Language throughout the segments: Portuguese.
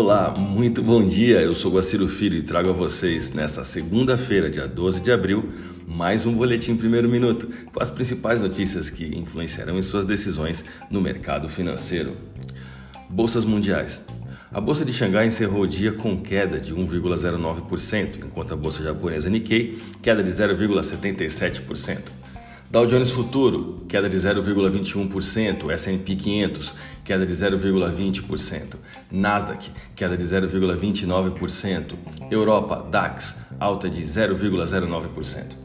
Olá, muito bom dia. Eu sou Guaciro Filho e trago a vocês nessa segunda-feira, dia 12 de abril, mais um boletim primeiro minuto com as principais notícias que influenciarão em suas decisões no mercado financeiro. Bolsas mundiais. A bolsa de Xangai encerrou o dia com queda de 1,09%, enquanto a bolsa japonesa Nikkei queda de 0,77%. Dow Jones Futuro, queda de 0,21%, S&P 500, queda de 0,20%, Nasdaq, queda de 0,29%, Europa, DAX, alta de 0,09%.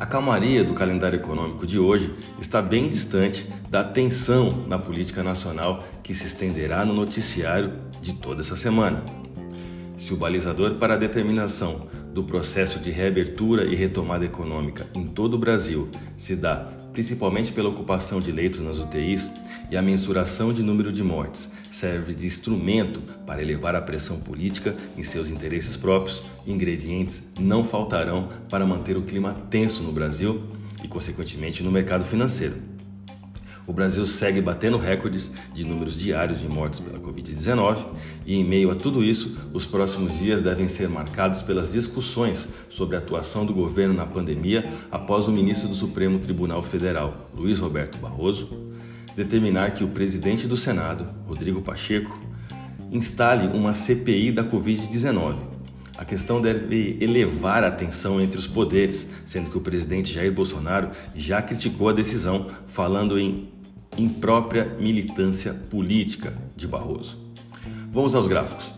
A calmaria do calendário econômico de hoje está bem distante da tensão na política nacional que se estenderá no noticiário de toda essa semana. Se o balizador para a determinação do processo de reabertura e retomada econômica em todo o Brasil se dá principalmente pela ocupação de leitos nas UTIs e a mensuração de número de mortes serve de instrumento para elevar a pressão política em seus interesses próprios, ingredientes não faltarão para manter o clima tenso no Brasil e, consequentemente, no mercado financeiro. O Brasil segue batendo recordes de números diários de mortes pela Covid-19 e, em meio a tudo isso, os próximos dias devem ser marcados pelas discussões sobre a atuação do governo na pandemia após o ministro do Supremo Tribunal Federal, Luiz Roberto Barroso, determinar que o presidente do Senado, Rodrigo Pacheco, instale uma CPI da Covid-19. A questão deve elevar a tensão entre os poderes, sendo que o presidente Jair Bolsonaro já criticou a decisão, falando em imprópria militância política de Barroso. Vamos aos gráficos.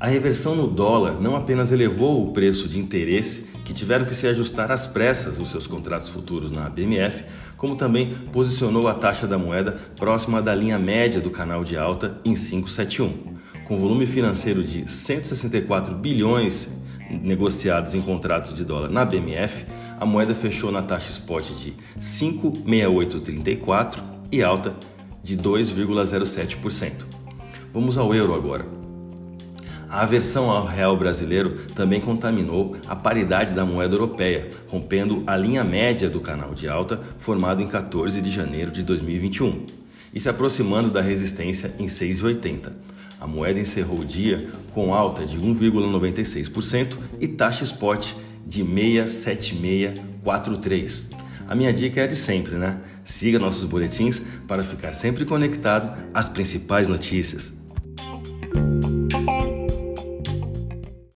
A reversão no dólar não apenas elevou o preço de interesse que tiveram que se ajustar às pressas os seus contratos futuros na BMF, como também posicionou a taxa da moeda próxima da linha média do canal de alta em 571. Com volume financeiro de 164 bilhões negociados em contratos de dólar na BMF, a moeda fechou na taxa spot de 5,6834 e alta de 2,07%. Vamos ao euro agora. A aversão ao real brasileiro também contaminou a paridade da moeda europeia, rompendo a linha média do canal de alta formado em 14 de janeiro de 2021 e se aproximando da resistência em 6,80. A moeda encerrou o dia com alta de 1,96% e taxa spot de 67643. A minha dica é de sempre, né? Siga nossos boletins para ficar sempre conectado às principais notícias.